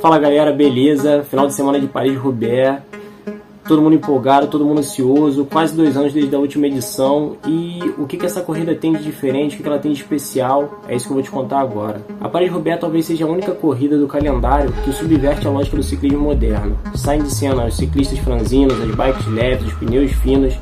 Fala galera, beleza? Final de semana de Paris-Roubaix. Todo mundo empolgado, todo mundo ansioso, quase dois anos desde a última edição. E o que, que essa corrida tem de diferente, o que, que ela tem de especial, é isso que eu vou te contar agora. A Paris-Roubaix talvez seja a única corrida do calendário que subverte a lógica do ciclismo moderno. Saem de cena os ciclistas franzinos, as bikes leves, os pneus finos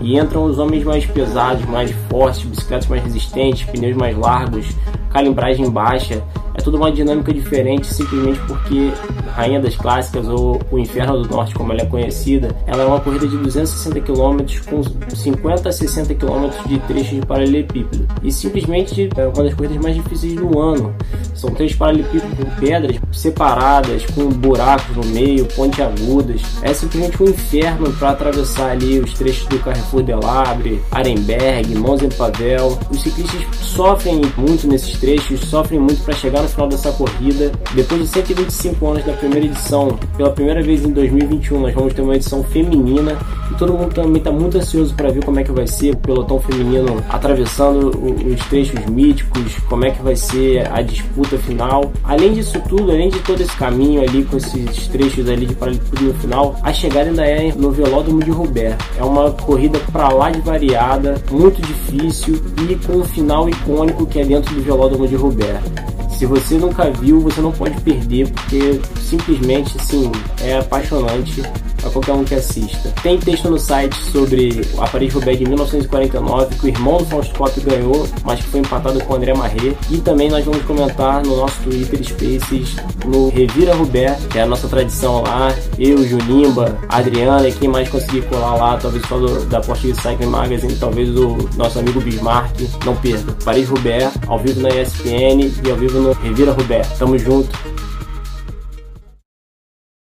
e entram os homens mais pesados, mais fortes, bicicletas mais resistentes, pneus mais largos, calibragem baixa é tudo uma dinâmica diferente simplesmente porque Rainha das Clássicas ou o Inferno do Norte, como ela é conhecida, ela é uma corrida de 260 km com 50 a 60 km de trechos de paralelepípedo e simplesmente é uma das corridas mais difíceis do ano. São três paralelepípedos com pedras separadas, com buracos no meio, pontiagudas. É simplesmente um inferno para atravessar ali os trechos do Carrefour de Labre, Arenberg, Mons Pavel. Os ciclistas sofrem muito nesses trechos, sofrem muito para chegar no final dessa corrida. Depois de 125 anos da primeira edição, pela primeira vez em 2021, nós vamos ter uma edição feminina e todo mundo também está muito ansioso para ver como é que vai ser o pelotão feminino atravessando os trechos míticos, como é que vai ser a disputa final. Além disso tudo, além de todo esse caminho ali com esses trechos ali de paralelepípedo final, a chegada ainda é no Velódromo de Roubaix. É uma corrida para lá de variada, muito difícil e com um final icônico que é dentro do Velódromo de Roubaix. Se você nunca viu, você não pode perder, porque simplesmente assim é apaixonante a qualquer um que assista. Tem texto no site sobre a Paris-Roubaix de 1949, que o irmão do Fausto Coppi ganhou, mas que foi empatado com o André Marret. E também nós vamos comentar no nosso Twitter Spaces, no Revira Roubaix, que é a nossa tradição lá. Eu, Junimba, Adriana e quem mais conseguir colar lá, talvez só do, da Portuguese Cycling Magazine, talvez o nosso amigo Bismarck. Não perca. Paris-Roubaix, ao vivo na ESPN e ao vivo Revira Roubaix. Tamo junto.